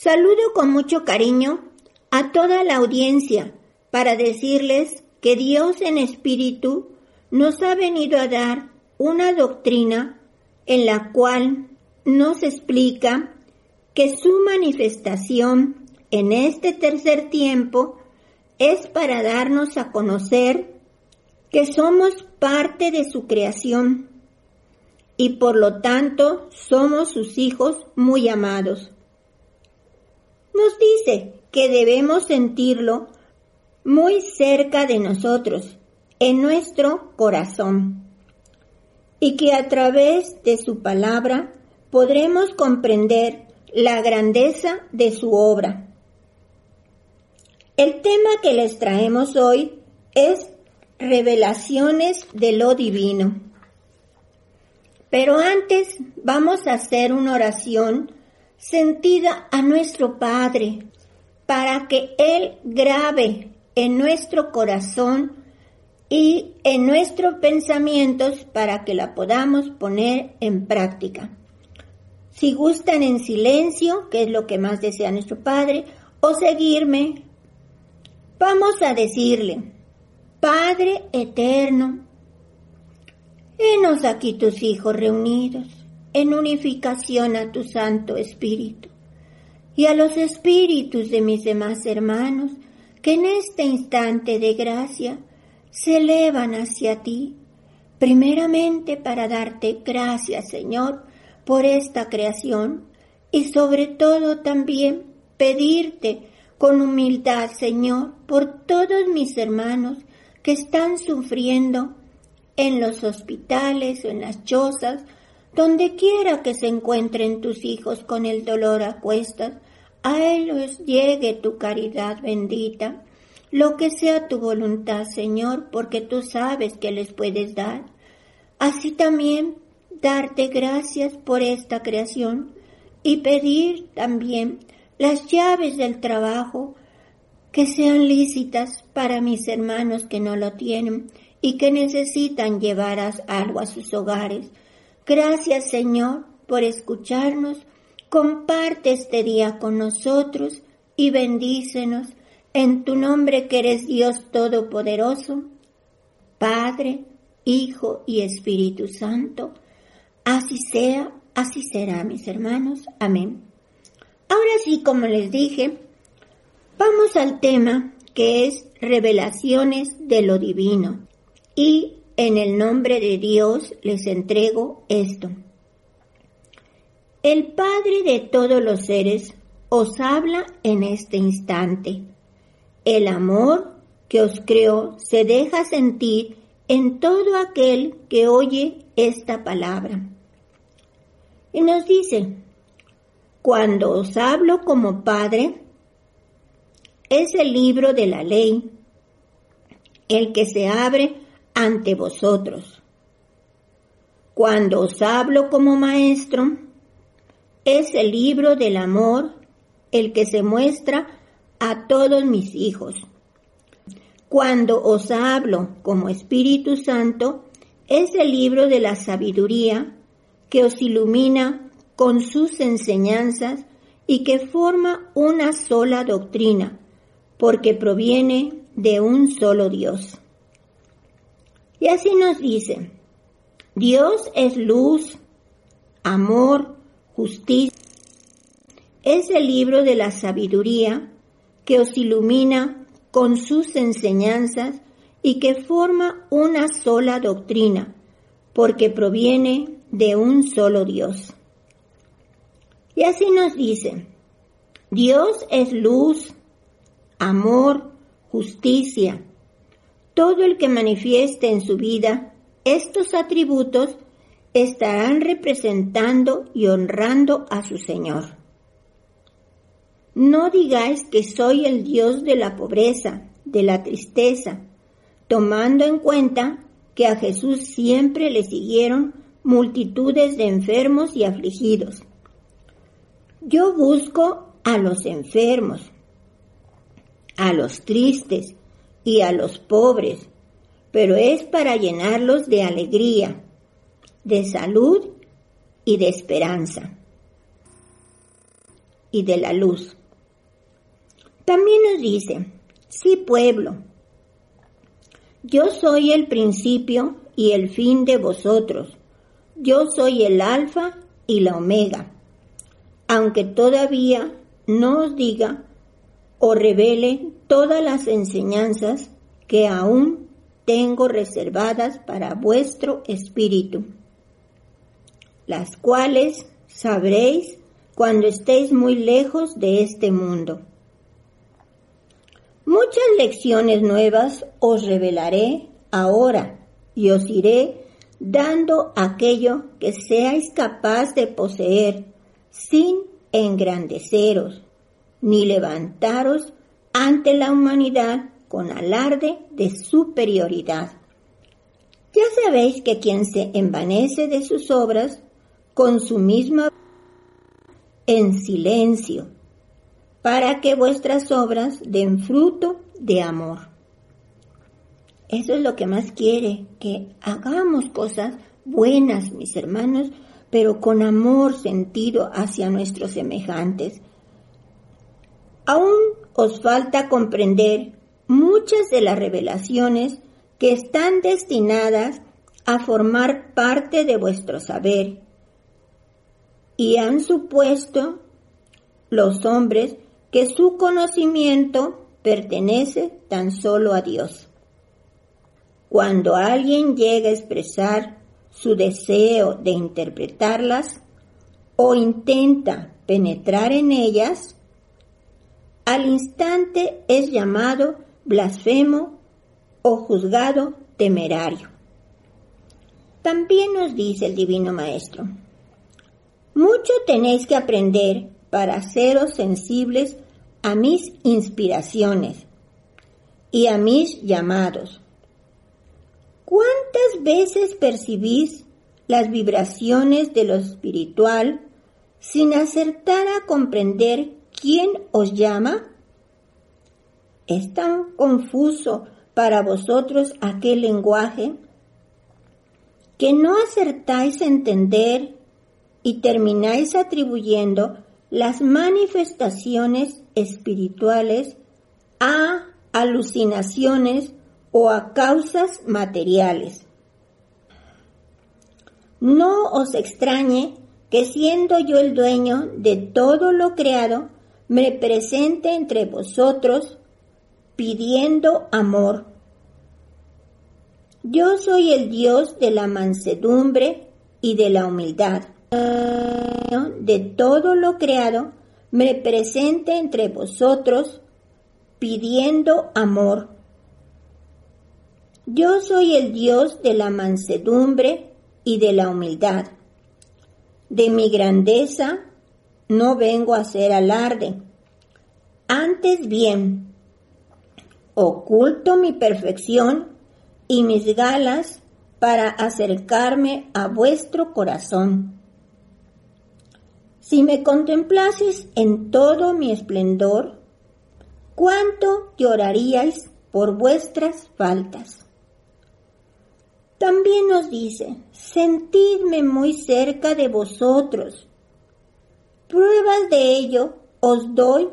Saludo con mucho cariño a toda la audiencia para decirles que Dios en espíritu nos ha venido a dar una doctrina en la cual nos explica que su manifestación en este tercer tiempo es para darnos a conocer que somos parte de su creación y por lo tanto somos sus hijos muy amados. Nos dice que debemos sentirlo muy cerca de nosotros, en nuestro corazón, y que a través de su palabra podremos comprender la grandeza de su obra. El tema que les traemos hoy es revelaciones de lo divino. Pero antes vamos a hacer una oración sentida a nuestro Padre para que Él grabe en nuestro corazón y en nuestros pensamientos para que la podamos poner en práctica. Si gustan en silencio, que es lo que más desea nuestro Padre, o seguirme, vamos a decirle, Padre eterno, henos aquí tus hijos reunidos en unificación a tu Santo Espíritu y a los espíritus de mis demás hermanos que en este instante de gracia se elevan hacia ti, primeramente para darte gracias, Señor, por esta creación y sobre todo también pedirte con humildad, Señor, por todos mis hermanos que están sufriendo en los hospitales o en las chozas, donde quiera que se encuentren tus hijos con el dolor a cuestas, a ellos llegue tu caridad bendita. Lo que sea tu voluntad, Señor, porque tú sabes que les puedes dar. Así también darte gracias por esta creación y pedir también las llaves del trabajo que sean lícitas para mis hermanos que no lo tienen y que necesitan llevar algo a sus hogares. Gracias Señor por escucharnos. Comparte este día con nosotros y bendícenos en tu nombre que eres Dios Todopoderoso, Padre, Hijo y Espíritu Santo. Así sea, así será, mis hermanos. Amén. Ahora sí, como les dije, vamos al tema que es revelaciones de lo divino. Y en el nombre de Dios les entrego esto. El Padre de todos los seres os habla en este instante. El amor que os creó se deja sentir en todo aquel que oye esta palabra. Y nos dice, cuando os hablo como Padre, es el libro de la ley el que se abre ante vosotros. Cuando os hablo como maestro, es el libro del amor el que se muestra a todos mis hijos. Cuando os hablo como Espíritu Santo, es el libro de la sabiduría que os ilumina con sus enseñanzas y que forma una sola doctrina, porque proviene de un solo Dios. Y así nos dice, Dios es luz, amor, justicia. Es el libro de la sabiduría que os ilumina con sus enseñanzas y que forma una sola doctrina, porque proviene de un solo Dios. Y así nos dice, Dios es luz, amor, justicia. Todo el que manifieste en su vida estos atributos estarán representando y honrando a su Señor. No digáis que soy el Dios de la pobreza, de la tristeza, tomando en cuenta que a Jesús siempre le siguieron multitudes de enfermos y afligidos. Yo busco a los enfermos, a los tristes y a los pobres, pero es para llenarlos de alegría, de salud y de esperanza y de la luz. También nos dice, sí pueblo, yo soy el principio y el fin de vosotros, yo soy el alfa y la omega, aunque todavía no os diga o revele todas las enseñanzas que aún tengo reservadas para vuestro espíritu, las cuales sabréis cuando estéis muy lejos de este mundo. Muchas lecciones nuevas os revelaré ahora y os iré dando aquello que seáis capaz de poseer sin engrandeceros ni levantaros ante la humanidad con alarde de superioridad. Ya sabéis que quien se envanece de sus obras, con su misma en silencio, para que vuestras obras den fruto de amor. Eso es lo que más quiere, que hagamos cosas buenas, mis hermanos, pero con amor sentido hacia nuestros semejantes. Aún os falta comprender muchas de las revelaciones que están destinadas a formar parte de vuestro saber y han supuesto los hombres que su conocimiento pertenece tan solo a Dios. Cuando alguien llega a expresar su deseo de interpretarlas o intenta penetrar en ellas, al instante es llamado blasfemo o juzgado temerario. También nos dice el Divino Maestro, mucho tenéis que aprender para seros sensibles a mis inspiraciones y a mis llamados. ¿Cuántas veces percibís las vibraciones de lo espiritual sin acertar a comprender quién os llama? ¿Es tan confuso para vosotros aquel lenguaje que no acertáis a entender y termináis atribuyendo las manifestaciones espirituales a alucinaciones o a causas materiales. No os extrañe que siendo yo el dueño de todo lo creado, me presente entre vosotros pidiendo amor. Yo soy el Dios de la mansedumbre y de la humildad de todo lo creado, me presente entre vosotros pidiendo amor. Yo soy el Dios de la mansedumbre y de la humildad. De mi grandeza no vengo a hacer alarde. Antes bien, oculto mi perfección y mis galas para acercarme a vuestro corazón. Si me contemplases en todo mi esplendor, ¿cuánto lloraríais por vuestras faltas? También nos dice, sentidme muy cerca de vosotros. Pruebas de ello os doy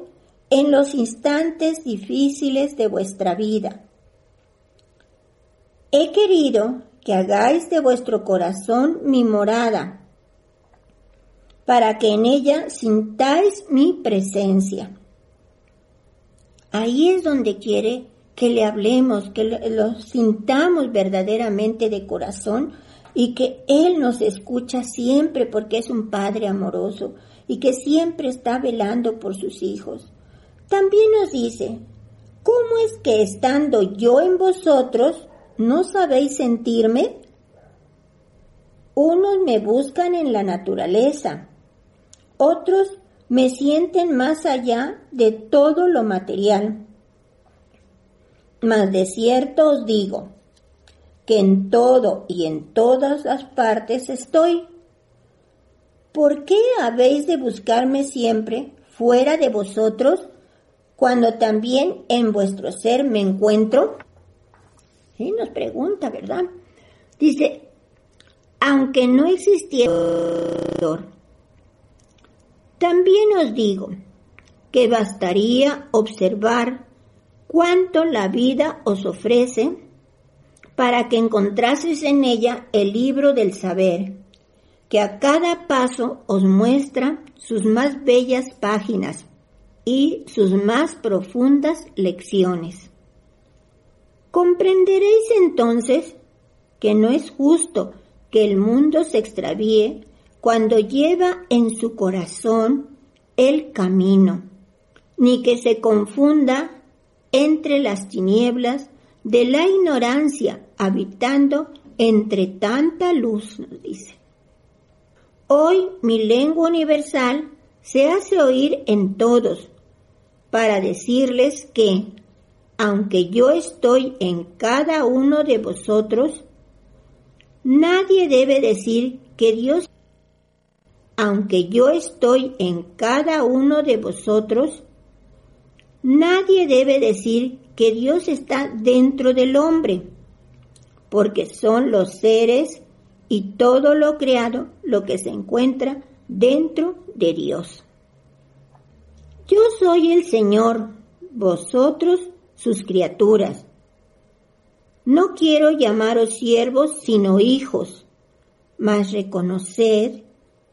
en los instantes difíciles de vuestra vida. He querido que hagáis de vuestro corazón mi morada, para que en ella sintáis mi presencia. Ahí es donde quiere que le hablemos, que lo, sintamos verdaderamente de corazón y que Él nos escucha siempre porque es un Padre amoroso y que siempre está velando por sus hijos. También nos dice, ¿cómo es que estando yo en vosotros no sabéis sentirme? Unos me buscan en la naturaleza, otros me sienten más allá de todo lo material. Mas de cierto os digo que en todo y en todas las partes estoy. ¿Por qué habéis de buscarme siempre fuera de vosotros cuando también en vuestro ser me encuentro? Sí, nos pregunta, ¿verdad? Dice, aunque no existiera, también os digo que bastaría observar cuánto la vida os ofrece para que encontraseis en ella el libro del saber, que a cada paso os muestra sus más bellas páginas y sus más profundas lecciones. Comprenderéis entonces que no es justo que el mundo se extravíe cuando lleva en su corazón el camino, ni que se confunda entre las tinieblas de la ignorancia habitando entre tanta luz, nos dice. Hoy mi lengua universal se hace oír en todos, para decirles que, aunque yo estoy en cada uno de vosotros, nadie debe decir que Dios, aunque yo estoy en cada uno de vosotros, nadie debe decir que Dios está dentro del hombre, porque son los seres y todo lo creado lo que se encuentra dentro de Dios. Yo soy el Señor, vosotros sus criaturas. No quiero llamaros siervos, sino hijos, mas reconoced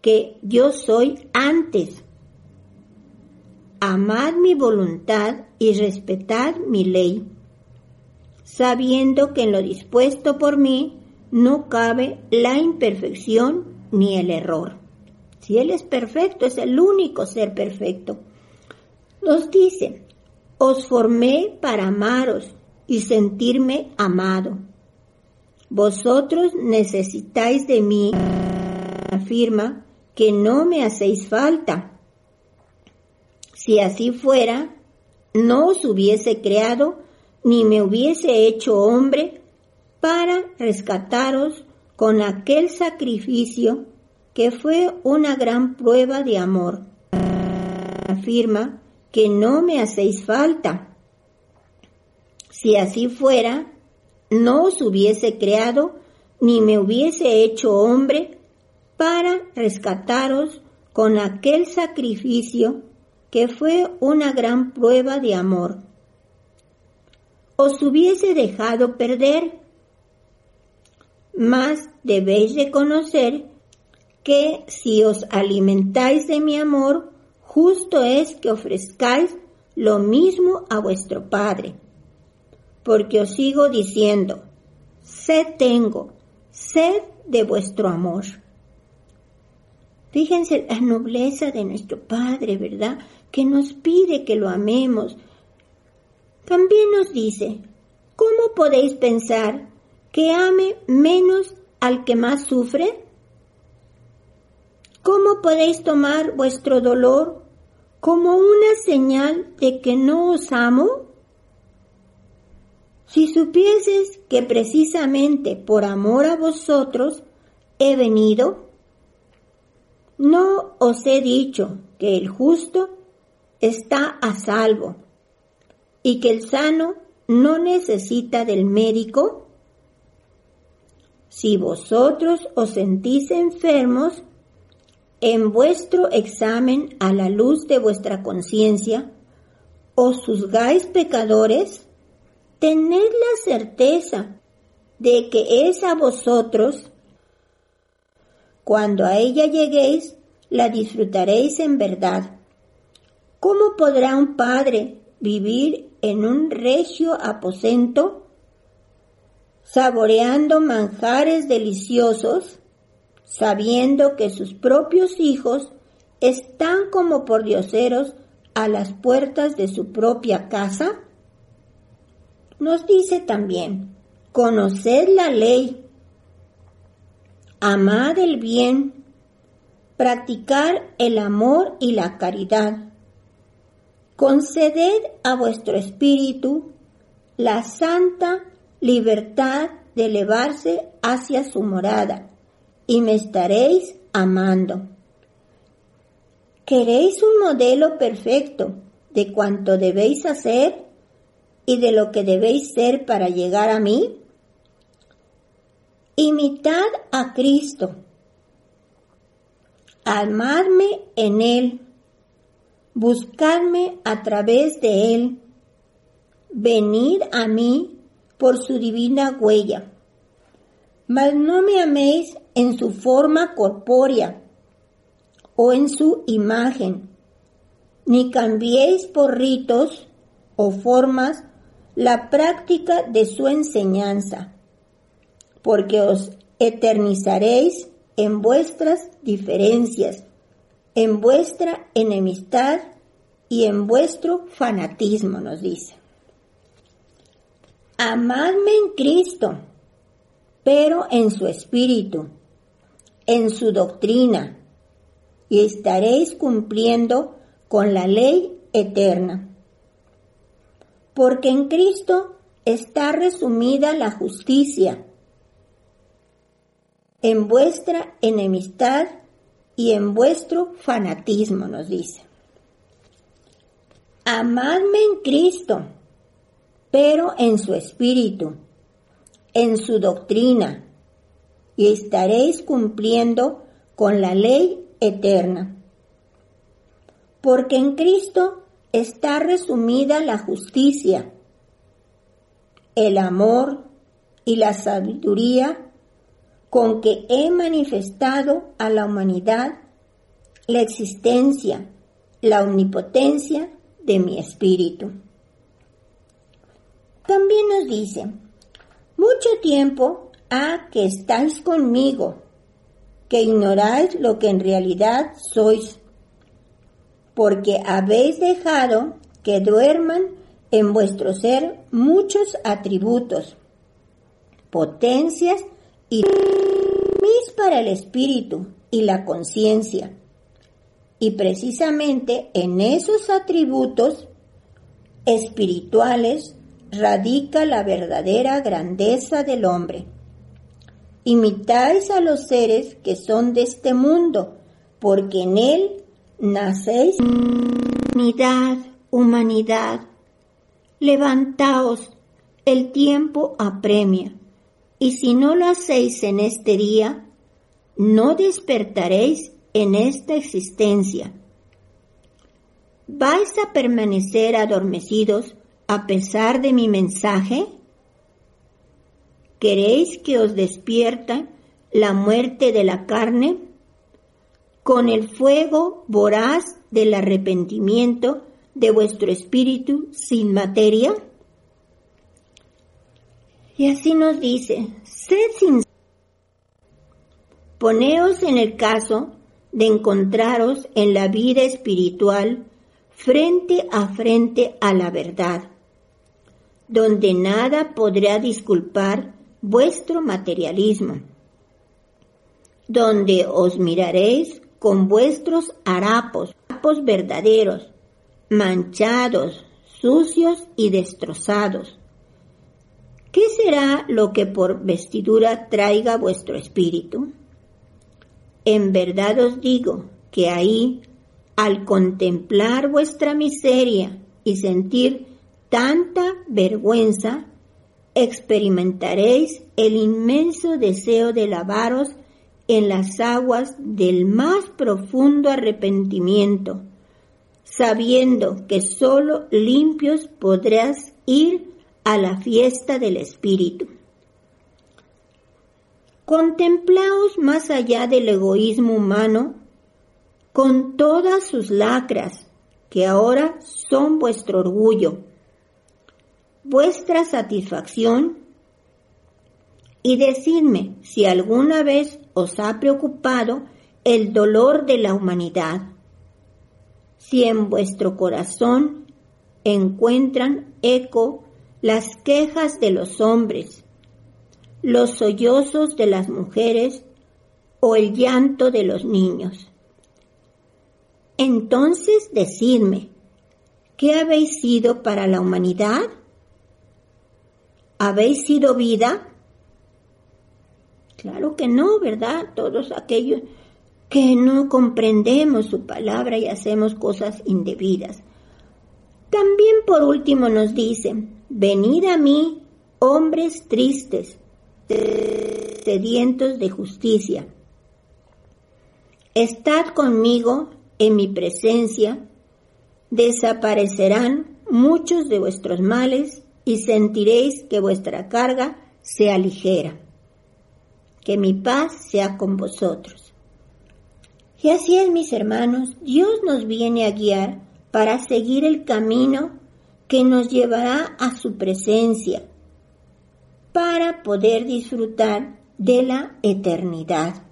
que yo soy antes. Amad mi voluntad y respetad mi ley, sabiendo que en lo dispuesto por mí no cabe la imperfección ni el error. Si Él es perfecto, es el único ser perfecto. Nos dice, os formé para amaros y sentirme amado. Vosotros necesitáis de mí, afirma, que no me hacéis falta. Si así fuera, no os hubiese creado ni me hubiese hecho hombre para rescataros con aquel sacrificio que fue una gran prueba de amor. Afirma que no me hacéis falta. Si así fuera, no os hubiese creado ni me hubiese hecho hombre para rescataros con aquel sacrificio que fue una gran prueba de amor. Os hubiese dejado perder, mas debéis reconocer que si os alimentáis de mi amor, justo es que ofrezcáis lo mismo a vuestro Padre. Porque os sigo diciendo, sed tengo, sed de vuestro amor. Fíjense la nobleza de nuestro Padre, ¿verdad? Que nos pide que lo amemos. También nos dice, ¿cómo podéis pensar que ame menos al que más sufre? ¿Cómo podéis tomar vuestro dolor como una señal de que no os amo? Si supieses que precisamente por amor a vosotros he venido, no os he dicho que el justo está a salvo y que el sano no necesita del médico. Si vosotros os sentís enfermos, en vuestro examen a la luz de vuestra conciencia, os juzgáis pecadores, tened la certeza de que es a vosotros, cuando a ella lleguéis, la disfrutaréis en verdad. ¿Cómo podrá un padre vivir en un recio aposento, saboreando manjares deliciosos, sabiendo que sus propios hijos están como por dioseros a las puertas de su propia casa? Nos dice también, conoced la ley, amad el bien, practicar el amor y la caridad. Conceded a vuestro espíritu la santa libertad de elevarse hacia su morada y me estaréis amando. ¿Queréis un modelo perfecto de cuanto debéis hacer y de lo que debéis ser para llegar a mí? Imitad a Cristo. Amadme en Él. Buscadme a través de Él. Venid a mí por su divina huella. Mas no me améis en su forma corpórea o en su imagen, ni cambiéis por ritos o formas la práctica de su enseñanza, porque os eternizaréis en vuestras diferencias, en vuestra enemistad y en vuestro fanatismo, nos dice. Amadme en Cristo, pero en su espíritu, en su doctrina, y estaréis cumpliendo con la ley eterna. Porque en Cristo está resumida la justicia, en vuestra enemistad y en vuestro fanatismo, nos dice. Amadme en Cristo, pero en su espíritu, en su doctrina, y estaréis cumpliendo con la ley eterna. Porque en Cristo está resumida la justicia, el amor y la sabiduría con que he manifestado a la humanidad la existencia, la omnipotencia de mi espíritu. También nos dice, mucho tiempo ha que estáis conmigo que ignoráis lo que en realidad sois, porque habéis dejado que duerman en vuestro ser muchos atributos, potencias y mis para el espíritu y la conciencia. Y precisamente en esos atributos espirituales radica la verdadera grandeza del hombre imitáis a los seres que son de este mundo, porque en él nacéis. Unidad, humanidad, levantaos, el tiempo apremia, y si no lo hacéis en este día, no despertaréis en esta existencia. ¿Vais a permanecer adormecidos a pesar de mi mensaje? ¿Queréis que os despierta la muerte de la carne? Con el fuego voraz del arrepentimiento de vuestro espíritu sin materia? Y así nos dice, sed sin... Poneos en el caso de encontraros en la vida espiritual frente a frente a la verdad, donde nada podrá disculpar vuestro materialismo, donde os miraréis con vuestros harapos, harapos verdaderos, manchados, sucios y destrozados, ¿Qué será lo que por vestidura traiga vuestro espíritu? En verdad os digo que ahí, al contemplar vuestra miseria y sentir tanta vergüenza, experimentaréis el inmenso deseo de lavaros en las aguas del más profundo arrepentimiento, sabiendo que sólo limpios podrás ir a la fiesta del Espíritu. Contemplaos más allá del egoísmo humano con todas sus lacras, que ahora son vuestro orgullo, vuestra satisfacción, y decidme si alguna vez os ha preocupado el dolor de la humanidad, si en vuestro corazón encuentran eco las quejas de los hombres, los sollozos de las mujeres o el llanto de los niños. Entonces decidme, ¿qué habéis sido para la humanidad? ¿Habéis sido vida? Claro que no, ¿verdad? Todos aquellos que no comprendemos su palabra y hacemos cosas indebidas. También por último nos dice, venid a mí, hombres tristes, sedientos de justicia. Estad conmigo en mi presencia, desaparecerán muchos de vuestros males y sentiréis que vuestra carga sea ligera. Que mi paz sea con vosotros. Y así es, mis hermanos, Dios nos viene a guiar para seguir el camino que nos llevará a su presencia, para poder disfrutar de la eternidad,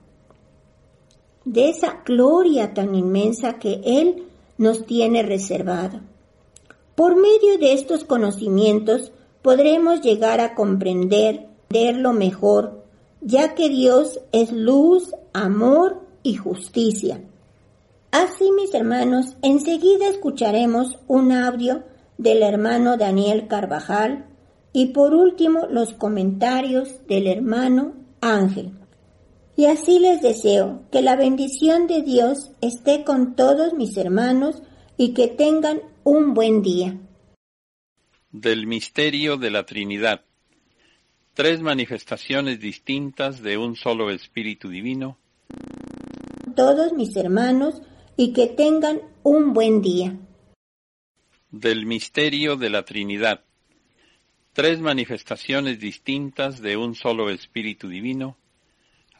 de esa gloria tan inmensa que Él nos tiene reservado. Por medio de estos conocimientos podremos llegar a comprender lo mejor, ya que Dios es luz, amor y justicia. Así, mis hermanos, enseguida escucharemos un audio del hermano Daniel Carvajal y por último los comentarios del hermano Ángel. Y así les deseo que la bendición de Dios esté con todos mis hermanos y que tengan un buen día. Del misterio de la Trinidad. Tres manifestaciones distintas de un solo Espíritu Divino. Todos mis hermanos y que tengan un buen día. Del misterio de la Trinidad. Tres manifestaciones distintas de un solo Espíritu Divino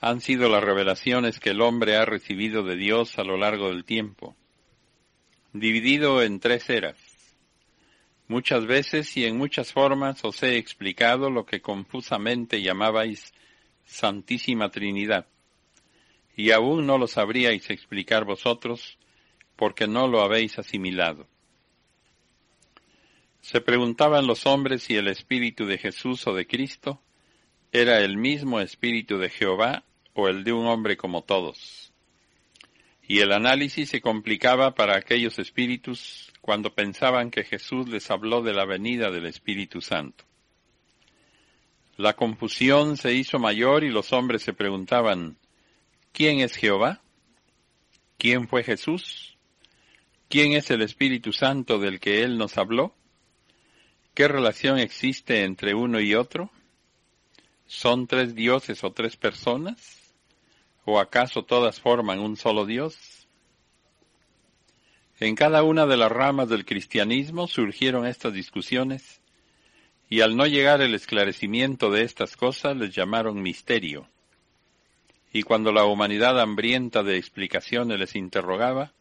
han sido las revelaciones que el hombre ha recibido de Dios a lo largo del tiempo, dividido en tres eras. Muchas veces y en muchas formas os he explicado lo que confusamente llamabais Santísima Trinidad, y aún no lo sabríais explicar vosotros porque no lo habéis asimilado. Se preguntaban los hombres si el Espíritu de Jesús o de Cristo era el mismo Espíritu de Jehová o el de un hombre como todos. Y el análisis se complicaba para aquellos espíritus cuando pensaban que Jesús les habló de la venida del Espíritu Santo. La confusión se hizo mayor y los hombres se preguntaban, ¿quién es Jehová? ¿Quién fue Jesús? ¿Quién es el Espíritu Santo del que Él nos habló? ¿Qué relación existe entre uno y otro? ¿Son tres dioses o tres personas? ¿O acaso todas forman un solo Dios? En cada una de las ramas del cristianismo surgieron estas discusiones y al no llegar el esclarecimiento de estas cosas les llamaron misterio. Y cuando la humanidad hambrienta de explicaciones les interrogaba,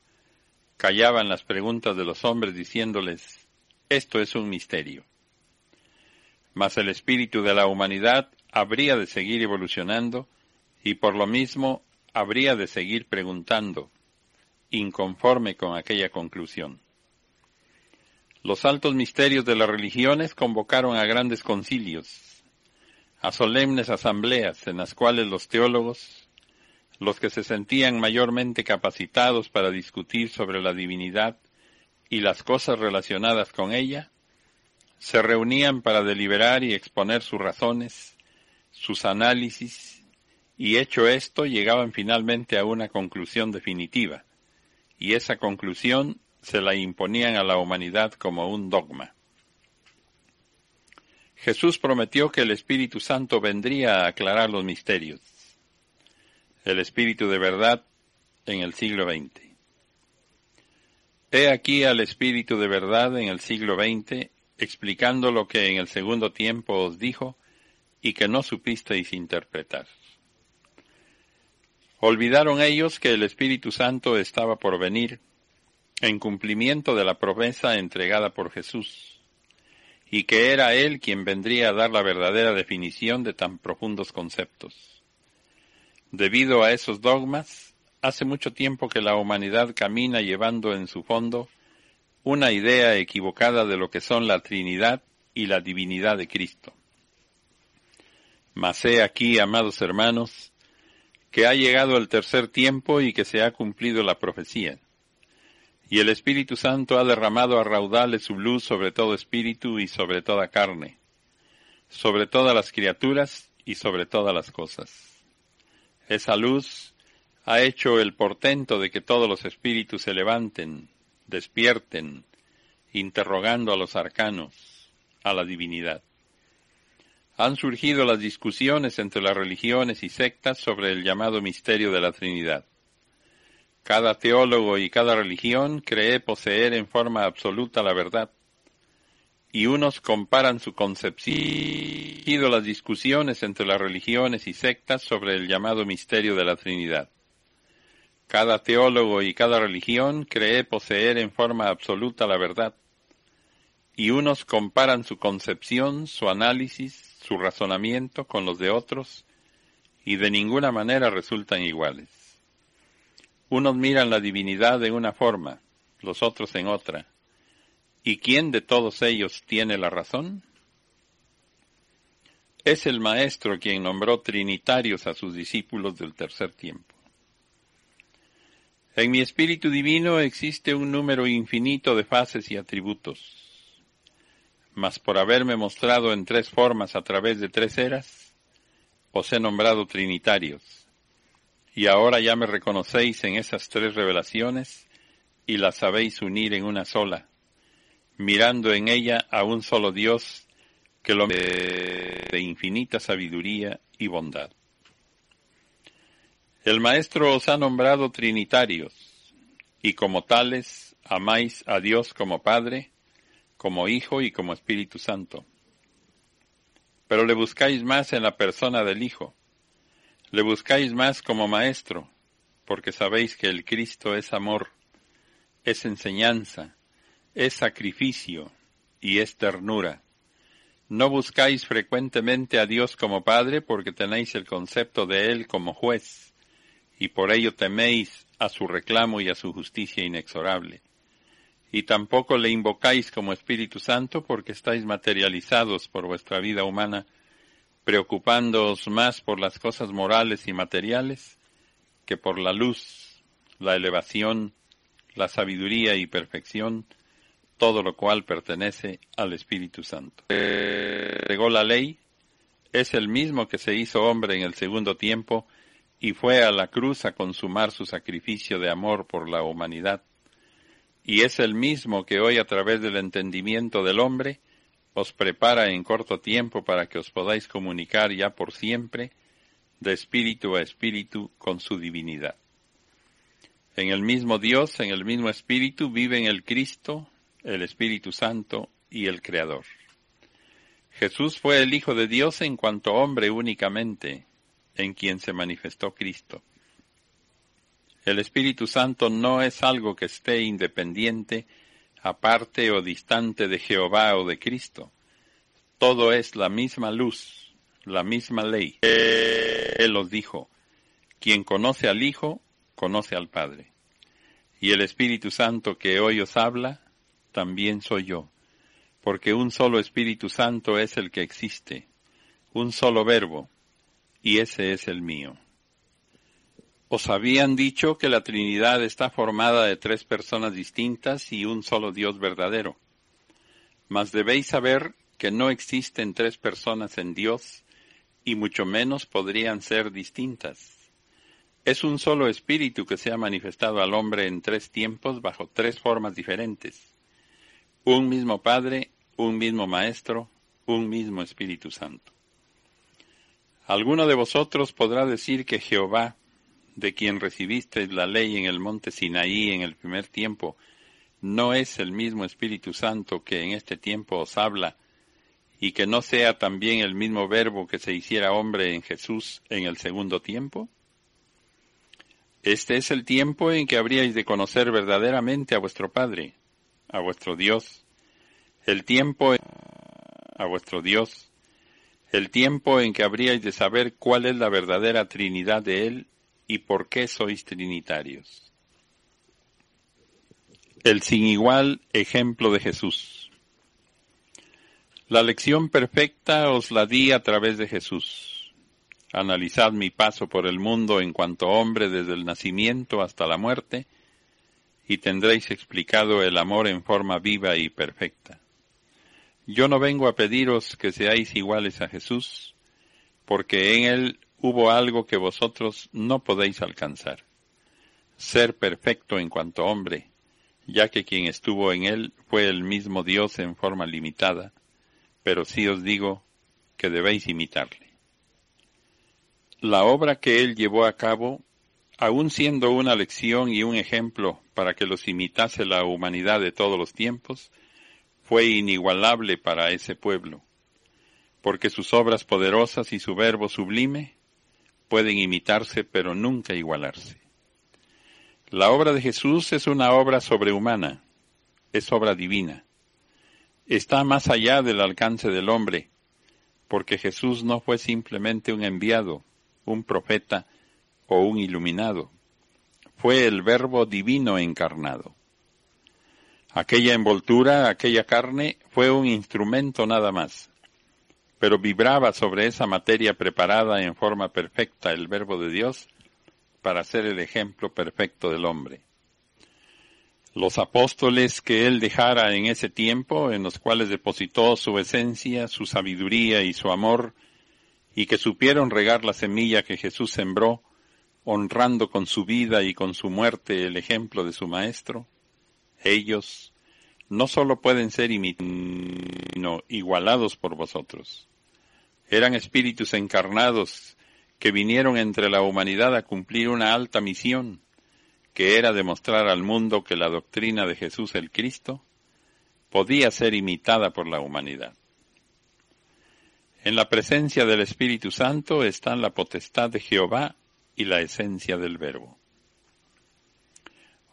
callaban las preguntas de los hombres diciéndoles, esto es un misterio. Mas el espíritu de la humanidad habría de seguir evolucionando y por lo mismo habría de seguir preguntando, inconforme con aquella conclusión. Los altos misterios de las religiones convocaron a grandes concilios, a solemnes asambleas en las cuales los teólogos, los que se sentían mayormente capacitados para discutir sobre la divinidad, y las cosas relacionadas con ella, se reunían para deliberar y exponer sus razones, sus análisis, y hecho esto llegaban finalmente a una conclusión definitiva, y esa conclusión se la imponían a la humanidad como un dogma. Jesús prometió que el Espíritu Santo vendría a aclarar los misterios. El Espíritu de verdad en el siglo XX. He aquí al Espíritu de verdad en el siglo XX explicando lo que en el segundo tiempo os dijo y que no supisteis interpretar. Olvidaron ellos que el Espíritu Santo estaba por venir en cumplimiento de la promesa entregada por Jesús, y que era Él quien vendría a dar la verdadera definición de tan profundos conceptos. Debido a esos dogmas, hace mucho tiempo que la humanidad camina llevando en su fondo una idea equivocada de lo que son la Trinidad y la divinidad de Cristo. Mas he aquí, amados hermanos, que ha llegado el tercer tiempo y que se ha cumplido la profecía. Y el Espíritu Santo ha derramado a raudales su luz sobre todo espíritu y sobre toda carne, sobre todas las criaturas y sobre todas las cosas. Esa luz ha hecho el portento de que todos los espíritus se levanten, despierten, interrogando a los arcanos, a la divinidad. Han surgido las discusiones entre las religiones y sectas sobre el llamado misterio de la Trinidad. Cada teólogo y cada religión cree poseer en forma absoluta la verdad, y unos comparan su concepción las discusiones entre las religiones y sectas sobre el llamado misterio de la Trinidad. Cada teólogo y cada religión cree poseer en forma absoluta la verdad, y unos comparan su concepción, su análisis, su razonamiento con los de otros, y de ninguna manera resultan iguales. Unos miran la divinidad de una forma, los otros en otra. ¿Y quién de todos ellos tiene la razón? Es el Maestro quien nombró trinitarios a sus discípulos del tercer tiempo. En mi espíritu divino existe un número infinito de fases y atributos. Mas por haberme mostrado en tres formas a través de tres eras, os he nombrado trinitarios. Y ahora ya me reconocéis en esas tres revelaciones y las sabéis unir en una sola, mirando en ella a un solo Dios que lo de infinita sabiduría y bondad. El Maestro os ha nombrado trinitarios, y como tales amáis a Dios como Padre, como Hijo y como Espíritu Santo. Pero le buscáis más en la persona del Hijo, le buscáis más como Maestro, porque sabéis que el Cristo es amor, es enseñanza, es sacrificio y es ternura. No buscáis frecuentemente a Dios como Padre porque tenéis el concepto de Él como juez y por ello teméis a su reclamo y a su justicia inexorable. Y tampoco le invocáis como Espíritu Santo porque estáis materializados por vuestra vida humana, preocupándoos más por las cosas morales y materiales que por la luz, la elevación, la sabiduría y perfección, todo lo cual pertenece al Espíritu Santo. Llegó la ley, es el mismo que se hizo hombre en el segundo tiempo, y fue a la cruz a consumar su sacrificio de amor por la humanidad, y es el mismo que hoy a través del entendimiento del hombre os prepara en corto tiempo para que os podáis comunicar ya por siempre de espíritu a espíritu con su divinidad. En el mismo Dios, en el mismo espíritu viven el Cristo, el Espíritu Santo y el Creador. Jesús fue el Hijo de Dios en cuanto hombre únicamente, en quien se manifestó Cristo. El Espíritu Santo no es algo que esté independiente, aparte o distante de Jehová o de Cristo. Todo es la misma luz, la misma ley. Él os dijo, quien conoce al Hijo, conoce al Padre. Y el Espíritu Santo que hoy os habla, también soy yo, porque un solo Espíritu Santo es el que existe, un solo verbo, y ese es el mío. Os habían dicho que la Trinidad está formada de tres personas distintas y un solo Dios verdadero. Mas debéis saber que no existen tres personas en Dios, y mucho menos podrían ser distintas. Es un solo espíritu que se ha manifestado al hombre en tres tiempos bajo tres formas diferentes. Un mismo Padre, un mismo Maestro, un mismo Espíritu Santo. Alguno de vosotros podrá decir que Jehová, de quien recibisteis la ley en el monte Sinaí en el primer tiempo, no es el mismo Espíritu Santo que en este tiempo os habla, y que no sea también el mismo verbo que se hiciera hombre en Jesús en el segundo tiempo? Este es el tiempo en que habríais de conocer verdaderamente a vuestro Padre, a vuestro Dios, el tiempo a vuestro Dios, el tiempo en que habríais de saber cuál es la verdadera Trinidad de Él y por qué sois trinitarios. El sin igual ejemplo de Jesús. La lección perfecta os la di a través de Jesús. Analizad mi paso por el mundo en cuanto hombre desde el nacimiento hasta la muerte, y tendréis explicado el amor en forma viva y perfecta. Yo no vengo a pediros que seáis iguales a Jesús, porque en él hubo algo que vosotros no podéis alcanzar, ser perfecto en cuanto hombre, ya que quien estuvo en él fue el mismo Dios en forma limitada, pero sí os digo que debéis imitarle. La obra que él llevó a cabo, aun siendo una lección y un ejemplo para que los imitase la humanidad de todos los tiempos, fue inigualable para ese pueblo, porque sus obras poderosas y su verbo sublime pueden imitarse pero nunca igualarse. La obra de Jesús es una obra sobrehumana, es obra divina. Está más allá del alcance del hombre, porque Jesús no fue simplemente un enviado, un profeta o un iluminado. Fue el Verbo divino encarnado. Aquella envoltura, aquella carne, fue un instrumento nada más, pero vibraba sobre esa materia preparada en forma perfecta el Verbo de Dios, para ser el ejemplo perfecto del hombre. Los apóstoles que él dejara en ese tiempo, en los cuales depositó su esencia, su sabiduría y su amor, y que supieron regar la semilla que Jesús sembró, honrando con su vida y con su muerte el ejemplo de su Maestro, ellos no sólo pueden ser imitados, igualados por vosotros. Eran espíritus encarnados que vinieron entre la humanidad a cumplir una alta misión, que era demostrar al mundo que la doctrina de Jesús el Cristo podía ser imitada por la humanidad. En la presencia del Espíritu Santo están la potestad de Jehová y la esencia del Verbo.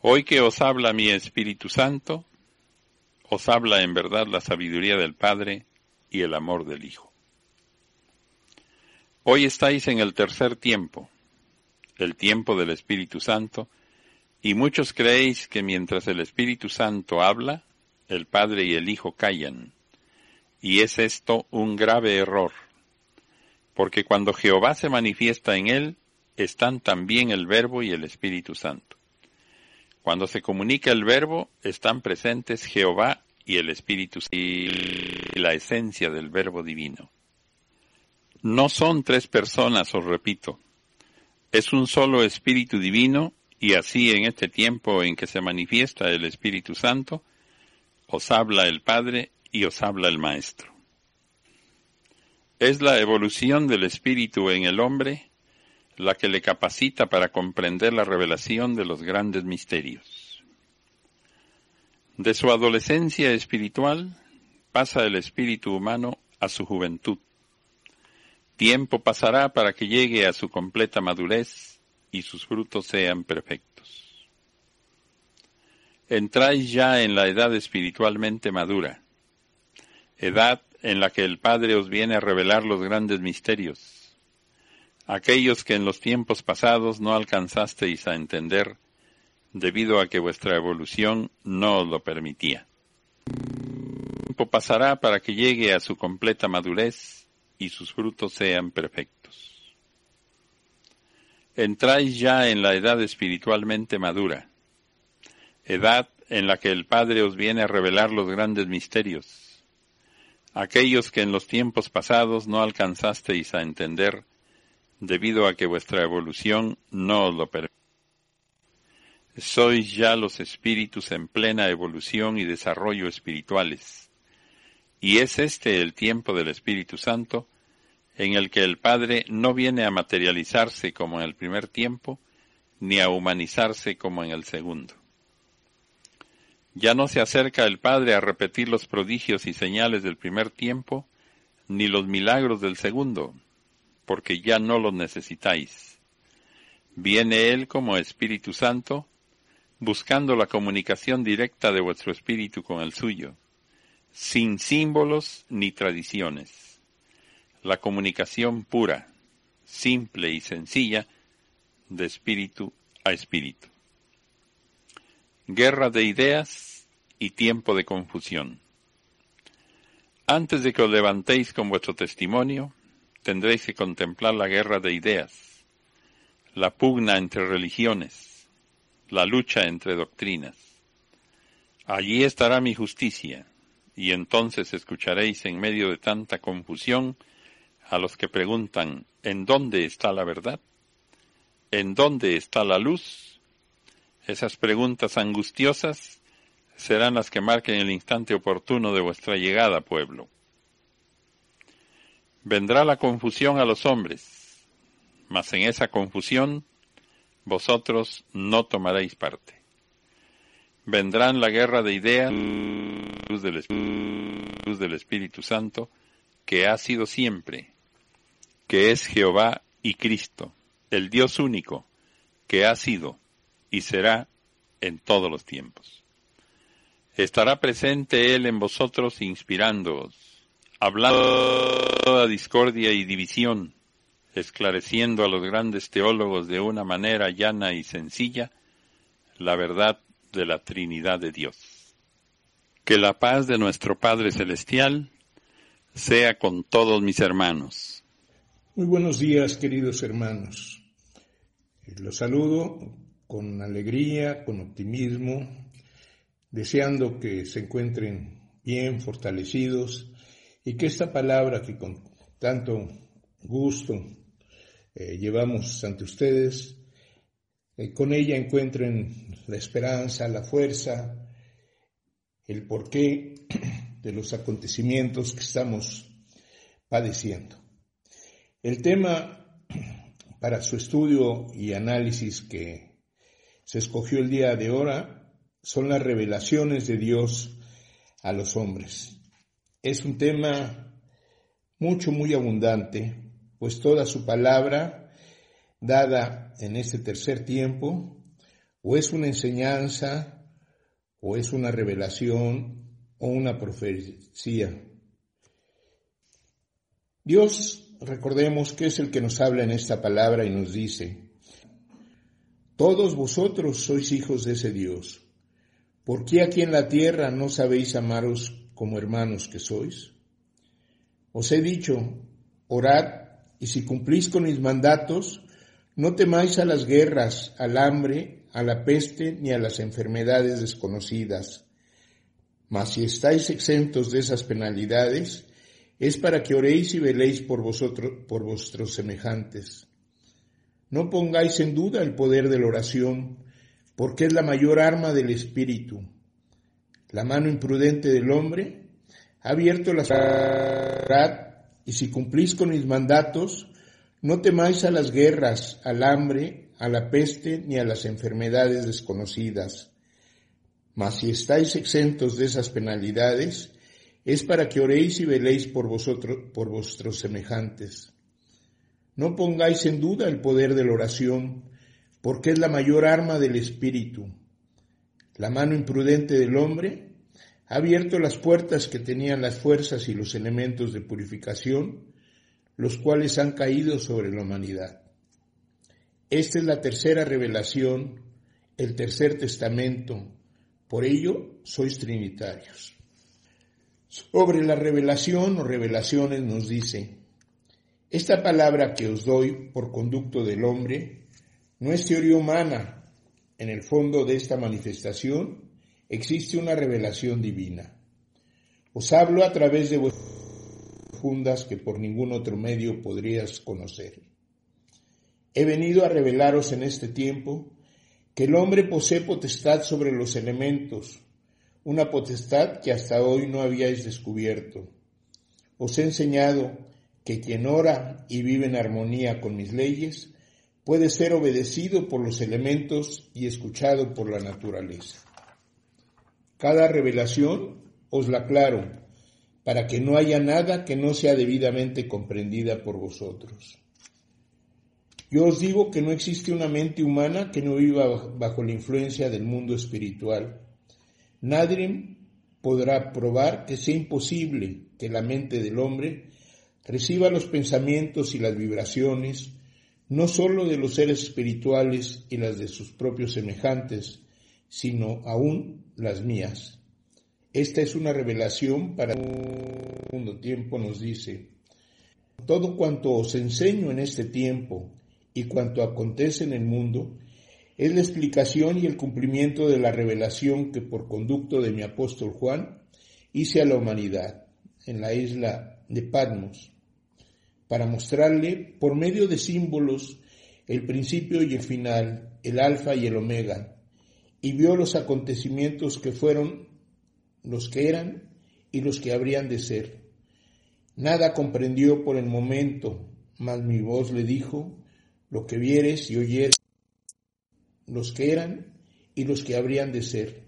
Hoy que os habla mi Espíritu Santo, os habla en verdad la sabiduría del Padre y el amor del Hijo. Hoy estáis en el tercer tiempo, el tiempo del Espíritu Santo, y muchos creéis que mientras el Espíritu Santo habla, el Padre y el Hijo callan. Y es esto un grave error, porque cuando Jehová se manifiesta en él, están también el Verbo y el Espíritu Santo. Cuando se comunica el Verbo, están presentes Jehová y el Espíritu y la esencia del Verbo divino. No son tres personas, os repito. Es un solo Espíritu Divino y así en este tiempo en que se manifiesta el Espíritu Santo, os habla el Padre y os habla el Maestro. Es la evolución del Espíritu en el hombre la que le capacita para comprender la revelación de los grandes misterios. De su adolescencia espiritual pasa el espíritu humano a su juventud Tiempo pasará para que llegue a su completa madurez y sus frutos sean perfectos. Entráis ya en la edad espiritualmente madura, edad en la que el Padre os viene a revelar los grandes misterios, aquellos que en los tiempos pasados no alcanzasteis a entender debido a que vuestra evolución no os lo permitía. Tiempo pasará para que llegue a su completa madurez y sus frutos sean perfectos. Entráis ya en la edad espiritualmente madura, edad en la que el Padre os viene a revelar los grandes misterios, aquellos que en los tiempos pasados no alcanzasteis a entender debido a que vuestra evolución no os lo permite. Sois ya los espíritus en plena evolución y desarrollo espirituales. Y es este el tiempo del Espíritu Santo, en el que el Padre no viene a materializarse como en el primer tiempo, ni a humanizarse como en el segundo. Ya no se acerca el Padre a repetir los prodigios y señales del primer tiempo, ni los milagros del segundo, porque ya no los necesitáis. Viene Él como Espíritu Santo, buscando la comunicación directa de vuestro espíritu con el suyo, sin símbolos ni tradiciones. La comunicación pura, simple y sencilla de espíritu a espíritu guerra de ideas y tiempo de confusión. Antes de que os levantéis con vuestro testimonio, tendréis que contemplar la guerra de ideas, la pugna entre religiones, la lucha entre doctrinas. Allí estará mi justicia, y entonces escucharéis en medio de tanta confusión a los que preguntan ¿en dónde está la verdad? ¿En dónde está la luz? Esas preguntas angustiosas serán las que marquen el instante oportuno de vuestra llegada, pueblo. Vendrá la confusión a los hombres, mas en esa confusión vosotros no tomaréis parte. Vendrán la guerra de ideas, luz del, del Espíritu Santo, que ha sido siempre, que es Jehová y Cristo, el Dios único, que ha sido, y será en todos los tiempos. Estará presente Él en vosotros inspirándoos, hablando toda discordia y división, esclareciendo a los grandes teólogos de una manera llana y sencilla la verdad de la Trinidad de Dios. Que la paz de nuestro Padre Celestial sea con todos mis hermanos. Muy buenos días, queridos hermanos. Los saludo con alegría, con optimismo, deseando que se encuentren bien fortalecidos y que esta palabra que con tanto gusto eh, llevamos ante ustedes, eh, con ella encuentren la esperanza, la fuerza, el porqué de los acontecimientos que estamos padeciendo. El tema para su estudio y análisis que se escogió el día de ahora son las revelaciones de Dios a los hombres. Es un tema mucho, muy abundante, pues toda su palabra dada en este tercer tiempo o es una enseñanza o es una revelación o una profecía. Dios, recordemos que es el que nos habla en esta palabra y nos dice, todos vosotros sois hijos de ese Dios. ¿Por qué aquí en la tierra no sabéis amaros como hermanos que sois? Os he dicho, orad, y si cumplís con mis mandatos, no temáis a las guerras, al hambre, a la peste, ni a las enfermedades desconocidas. Mas si estáis exentos de esas penalidades, es para que oréis y veléis por vosotros, por vuestros semejantes. No pongáis en duda el poder de la oración, porque es la mayor arma del espíritu. La mano imprudente del hombre ha abierto la y si cumplís con mis mandatos, no temáis a las guerras, al hambre, a la peste, ni a las enfermedades desconocidas. Mas si estáis exentos de esas penalidades, es para que oréis y veléis por vosotros, por vuestros semejantes. No pongáis en duda el poder de la oración, porque es la mayor arma del espíritu. La mano imprudente del hombre ha abierto las puertas que tenían las fuerzas y los elementos de purificación, los cuales han caído sobre la humanidad. Esta es la tercera revelación, el tercer testamento, por ello sois trinitarios. Sobre la revelación o revelaciones nos dice, esta palabra que os doy por conducto del hombre no es teoría humana. En el fondo de esta manifestación existe una revelación divina. Os hablo a través de vuestro profundas que por ningún otro medio podrías conocer. He venido a revelaros en este tiempo que el hombre posee potestad sobre los elementos, una potestad que hasta hoy no habíais descubierto. Os he enseñado que quien ora y vive en armonía con mis leyes puede ser obedecido por los elementos y escuchado por la naturaleza. Cada revelación os la aclaro, para que no haya nada que no sea debidamente comprendida por vosotros. Yo os digo que no existe una mente humana que no viva bajo la influencia del mundo espiritual. Nadie podrá probar que sea imposible que la mente del hombre reciba los pensamientos y las vibraciones no sólo de los seres espirituales y las de sus propios semejantes, sino aún las mías. Esta es una revelación para un segundo tiempo nos dice, todo cuanto os enseño en este tiempo y cuanto acontece en el mundo, es la explicación y el cumplimiento de la revelación que por conducto de mi apóstol Juan hice a la humanidad en la isla de Patmos para mostrarle por medio de símbolos el principio y el final, el alfa y el omega, y vio los acontecimientos que fueron, los que eran y los que habrían de ser. Nada comprendió por el momento, mas mi voz le dijo, lo que vieres y oyeres, los que eran y los que habrían de ser.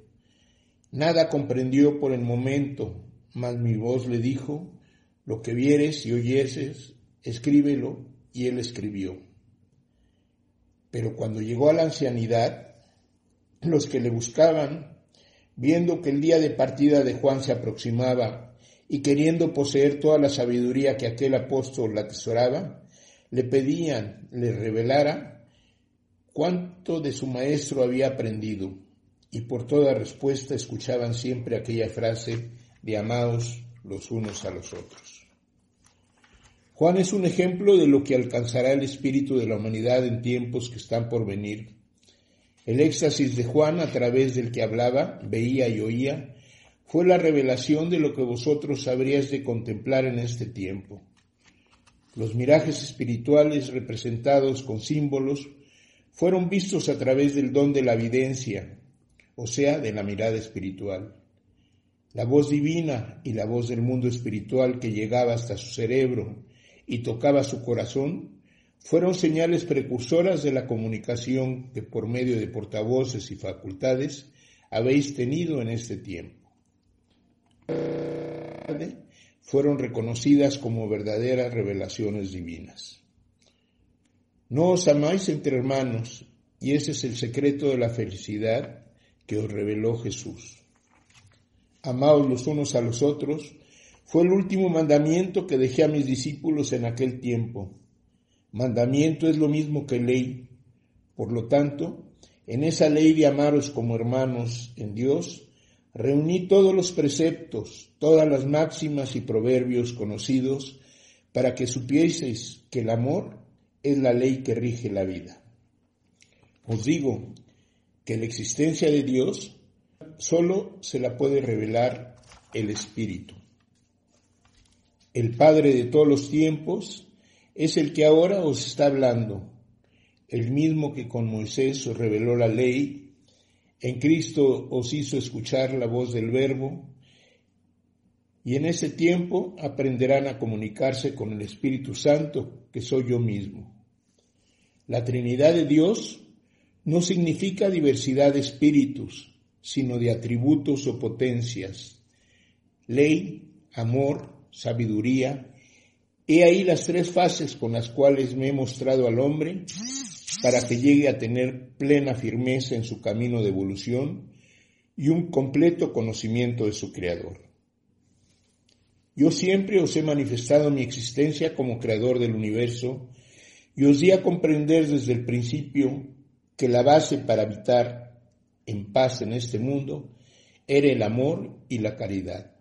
Nada comprendió por el momento, mas mi voz le dijo, lo que vieres y oyeses, escríbelo, y él escribió. Pero cuando llegó a la ancianidad, los que le buscaban, viendo que el día de partida de Juan se aproximaba y queriendo poseer toda la sabiduría que aquel apóstol atesoraba, le pedían le revelara cuánto de su maestro había aprendido, y por toda respuesta escuchaban siempre aquella frase de amaos los unos a los otros. Juan es un ejemplo de lo que alcanzará el espíritu de la humanidad en tiempos que están por venir. El éxtasis de Juan, a través del que hablaba, veía y oía, fue la revelación de lo que vosotros habríais de contemplar en este tiempo. Los mirajes espirituales representados con símbolos fueron vistos a través del don de la evidencia, o sea, de la mirada espiritual. La voz divina y la voz del mundo espiritual que llegaba hasta su cerebro y tocaba su corazón, fueron señales precursoras de la comunicación que por medio de portavoces y facultades habéis tenido en este tiempo. Fueron reconocidas como verdaderas revelaciones divinas. No os amáis entre hermanos, y ese es el secreto de la felicidad que os reveló Jesús. Amaos los unos a los otros, fue el último mandamiento que dejé a mis discípulos en aquel tiempo. Mandamiento es lo mismo que ley. Por lo tanto, en esa ley de amaros como hermanos en Dios, reuní todos los preceptos, todas las máximas y proverbios conocidos, para que supieseis que el amor es la ley que rige la vida. Os digo que la existencia de Dios solo se la puede revelar el Espíritu el Padre de todos los tiempos, es el que ahora os está hablando, el mismo que con Moisés os reveló la ley, en Cristo os hizo escuchar la voz del Verbo, y en ese tiempo aprenderán a comunicarse con el Espíritu Santo, que soy yo mismo. La Trinidad de Dios no significa diversidad de espíritus, sino de atributos o potencias, ley, amor, sabiduría. He ahí las tres fases con las cuales me he mostrado al hombre para que llegue a tener plena firmeza en su camino de evolución y un completo conocimiento de su Creador. Yo siempre os he manifestado mi existencia como Creador del universo y os di a comprender desde el principio que la base para habitar en paz en este mundo era el amor y la caridad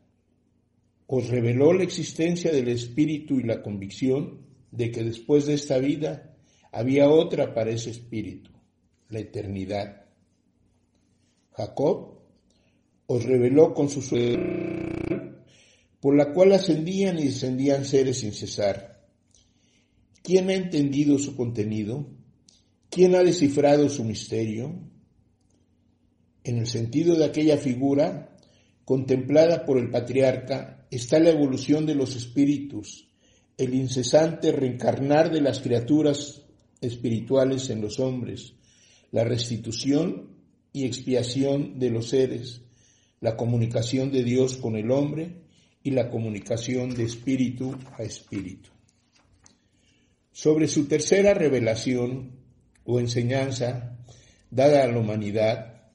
os reveló la existencia del Espíritu y la convicción de que después de esta vida había otra para ese Espíritu, la eternidad. Jacob os reveló con su por la cual ascendían y descendían seres sin cesar. ¿Quién ha entendido su contenido? ¿Quién ha descifrado su misterio? En el sentido de aquella figura, contemplada por el patriarca, está la evolución de los espíritus, el incesante reencarnar de las criaturas espirituales en los hombres, la restitución y expiación de los seres, la comunicación de Dios con el hombre y la comunicación de espíritu a espíritu. Sobre su tercera revelación o enseñanza dada a la humanidad,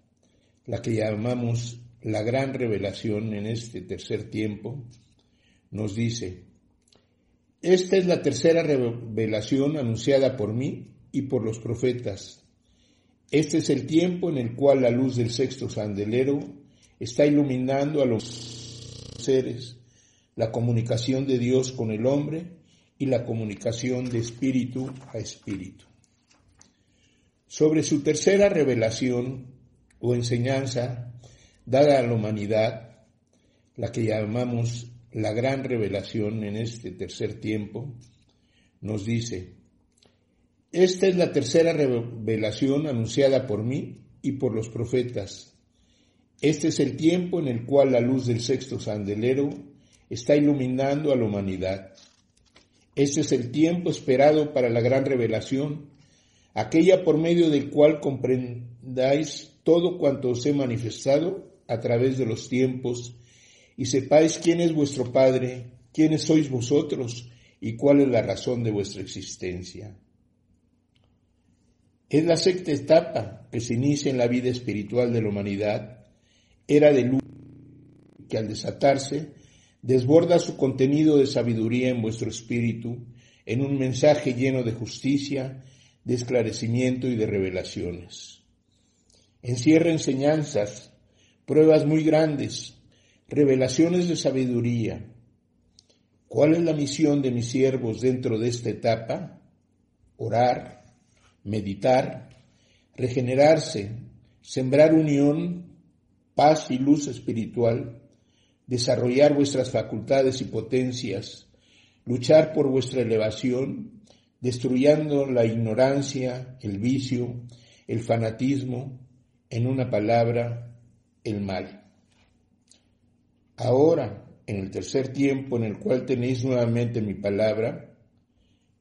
la que llamamos la gran revelación en este tercer tiempo, nos dice, esta es la tercera revelación anunciada por mí y por los profetas. Este es el tiempo en el cual la luz del sexto sandelero está iluminando a los seres, la comunicación de Dios con el hombre y la comunicación de espíritu a espíritu. Sobre su tercera revelación o enseñanza dada a la humanidad, la que llamamos la gran revelación en este tercer tiempo, nos dice, esta es la tercera revelación anunciada por mí y por los profetas. Este es el tiempo en el cual la luz del sexto sandelero está iluminando a la humanidad. Este es el tiempo esperado para la gran revelación, aquella por medio del cual comprendáis todo cuanto os he manifestado a través de los tiempos y sepáis quién es vuestro Padre, quiénes sois vosotros y cuál es la razón de vuestra existencia. Es la sexta etapa que se inicia en la vida espiritual de la humanidad, era de luz que al desatarse desborda su contenido de sabiduría en vuestro espíritu en un mensaje lleno de justicia, de esclarecimiento y de revelaciones. Encierra enseñanzas, pruebas muy grandes, Revelaciones de sabiduría. ¿Cuál es la misión de mis siervos dentro de esta etapa? Orar, meditar, regenerarse, sembrar unión, paz y luz espiritual, desarrollar vuestras facultades y potencias, luchar por vuestra elevación, destruyendo la ignorancia, el vicio, el fanatismo, en una palabra, el mal. Ahora, en el tercer tiempo en el cual tenéis nuevamente mi palabra,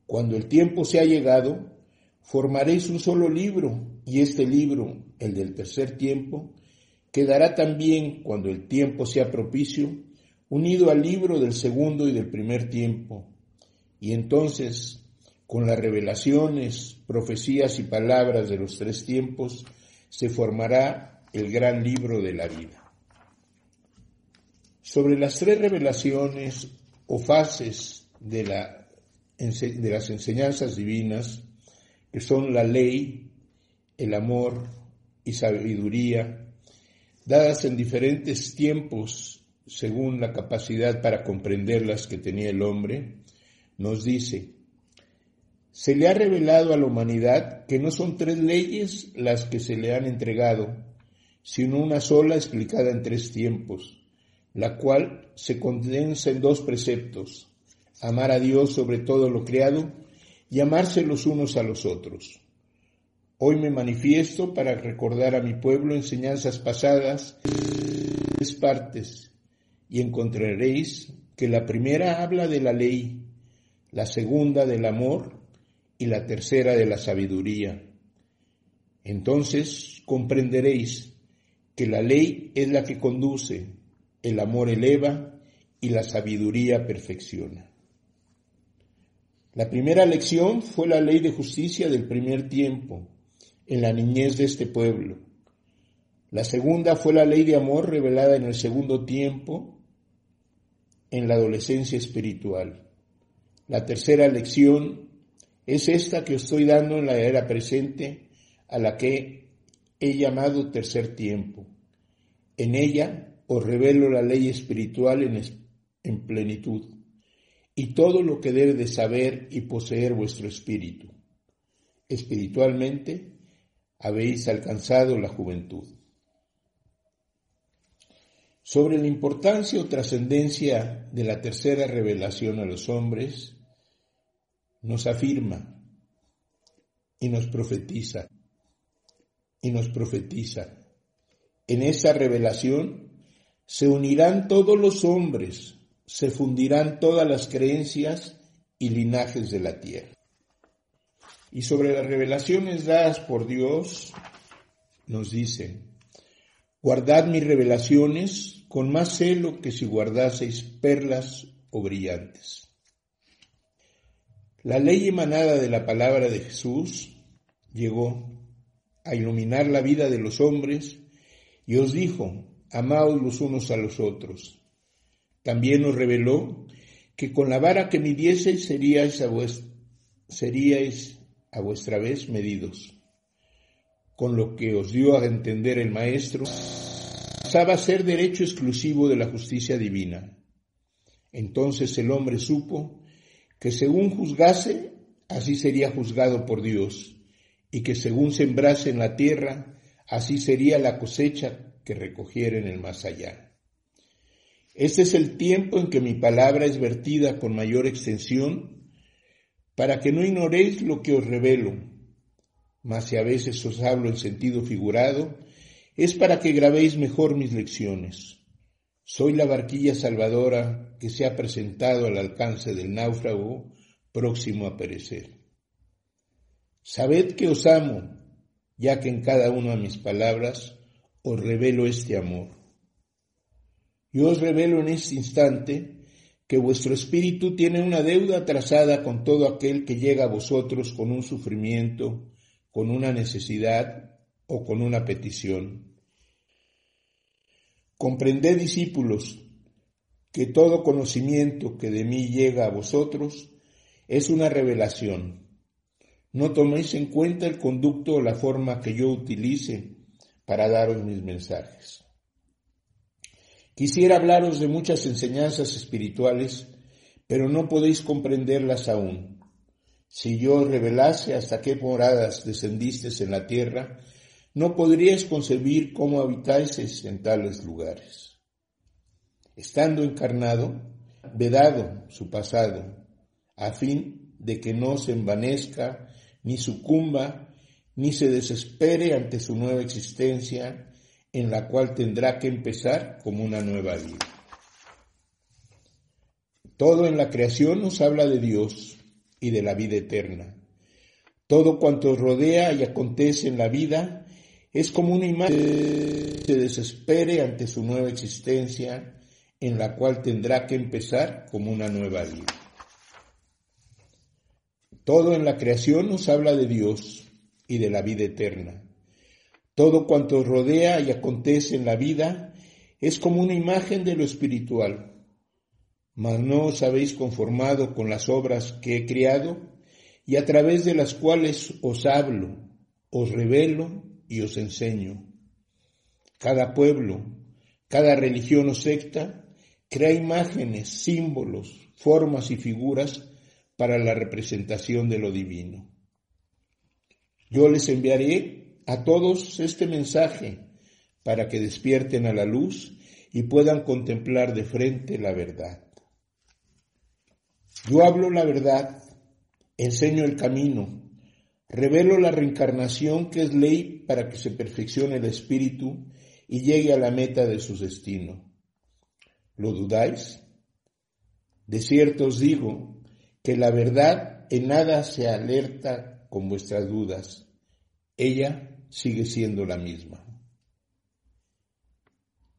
cuando el tiempo se ha llegado, formaréis un solo libro, y este libro, el del tercer tiempo, quedará también, cuando el tiempo sea propicio, unido al libro del segundo y del primer tiempo. Y entonces, con las revelaciones, profecías y palabras de los tres tiempos, se formará el gran libro de la vida sobre las tres revelaciones o fases de, la, de las enseñanzas divinas, que son la ley, el amor y sabiduría, dadas en diferentes tiempos según la capacidad para comprenderlas que tenía el hombre, nos dice, se le ha revelado a la humanidad que no son tres leyes las que se le han entregado, sino una sola explicada en tres tiempos la cual se condensa en dos preceptos, amar a Dios sobre todo lo creado y amarse los unos a los otros. Hoy me manifiesto para recordar a mi pueblo enseñanzas pasadas, tres partes, y encontraréis que la primera habla de la ley, la segunda del amor y la tercera de la sabiduría. Entonces comprenderéis que la ley es la que conduce, el amor eleva y la sabiduría perfecciona. La primera lección fue la ley de justicia del primer tiempo, en la niñez de este pueblo. La segunda fue la ley de amor revelada en el segundo tiempo, en la adolescencia espiritual. La tercera lección es esta que estoy dando en la era presente, a la que he llamado tercer tiempo. En ella os revelo la ley espiritual en, en plenitud y todo lo que debe de saber y poseer vuestro espíritu. Espiritualmente habéis alcanzado la juventud. Sobre la importancia o trascendencia de la tercera revelación a los hombres, nos afirma y nos profetiza, y nos profetiza. En esa revelación se unirán todos los hombres, se fundirán todas las creencias y linajes de la tierra. Y sobre las revelaciones dadas por Dios, nos dice, guardad mis revelaciones con más celo que si guardaseis perlas o brillantes. La ley emanada de la palabra de Jesús llegó a iluminar la vida de los hombres y os dijo, amaos los unos a los otros. También os reveló que con la vara que midieseis seríais a, seríais a vuestra vez medidos. Con lo que os dio a entender el Maestro, pasaba a ser derecho exclusivo de la justicia divina. Entonces el hombre supo que según juzgase, así sería juzgado por Dios, y que según sembrase en la tierra, así sería la cosecha que recogiera en el más allá. Este es el tiempo en que mi palabra es vertida con mayor extensión para que no ignoréis lo que os revelo, mas si a veces os hablo en sentido figurado, es para que grabéis mejor mis lecciones. Soy la barquilla salvadora que se ha presentado al alcance del náufrago próximo a perecer. Sabed que os amo, ya que en cada una de mis palabras os revelo este amor. Yo os revelo en este instante que vuestro espíritu tiene una deuda trazada con todo aquel que llega a vosotros con un sufrimiento, con una necesidad o con una petición. Comprended, discípulos, que todo conocimiento que de mí llega a vosotros es una revelación. No toméis en cuenta el conducto o la forma que yo utilice para daros mis mensajes. Quisiera hablaros de muchas enseñanzas espirituales, pero no podéis comprenderlas aún. Si yo revelase hasta qué moradas descendisteis en la tierra, no podríais concebir cómo habitáis en tales lugares. Estando encarnado, vedado su pasado, a fin de que no se envanezca, ni sucumba, ni se desespere ante su nueva existencia, en la cual tendrá que empezar como una nueva vida. Todo en la creación nos habla de Dios y de la vida eterna. Todo cuanto rodea y acontece en la vida es como una imagen que se desespere ante su nueva existencia, en la cual tendrá que empezar como una nueva vida. Todo en la creación nos habla de Dios y de la vida eterna. Todo cuanto rodea y acontece en la vida es como una imagen de lo espiritual. Mas no os habéis conformado con las obras que he creado y a través de las cuales os hablo, os revelo y os enseño. Cada pueblo, cada religión o secta crea imágenes, símbolos, formas y figuras para la representación de lo divino. Yo les enviaré a todos este mensaje para que despierten a la luz y puedan contemplar de frente la verdad. Yo hablo la verdad, enseño el camino, revelo la reencarnación que es ley para que se perfeccione el espíritu y llegue a la meta de su destino. ¿Lo dudáis? De cierto os digo que la verdad en nada se alerta con vuestras dudas. Ella sigue siendo la misma.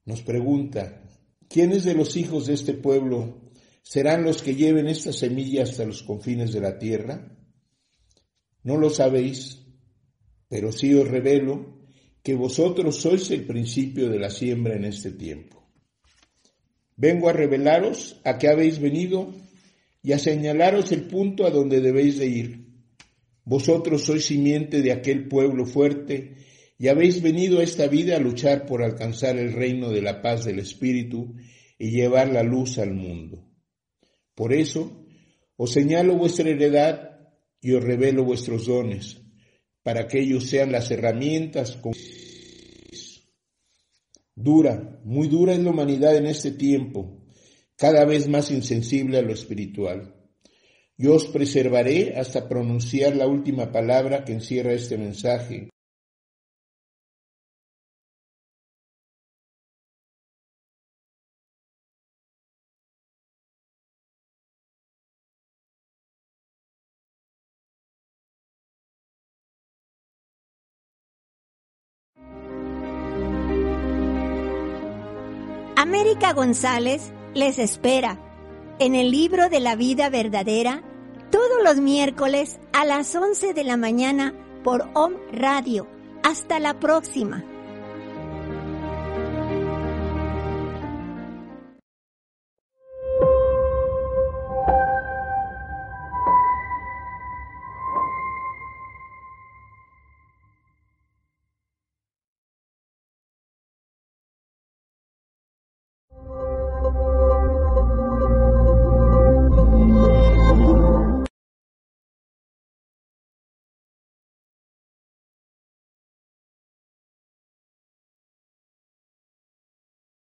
Nos pregunta, ¿quiénes de los hijos de este pueblo serán los que lleven esta semilla hasta los confines de la tierra? No lo sabéis, pero sí os revelo que vosotros sois el principio de la siembra en este tiempo. Vengo a revelaros a qué habéis venido y a señalaros el punto a donde debéis de ir vosotros sois simiente de aquel pueblo fuerte y habéis venido a esta vida a luchar por alcanzar el reino de la paz del Espíritu y llevar la luz al mundo. Por eso os señalo vuestra heredad y os revelo vuestros dones, para que ellos sean las herramientas con Dura, muy dura es la humanidad en este tiempo, cada vez más insensible a lo espiritual. Yo os preservaré hasta pronunciar la última palabra que encierra este mensaje. América González les espera en el libro de la vida verdadera todos los miércoles a las 11 de la mañana por OM Radio. Hasta la próxima.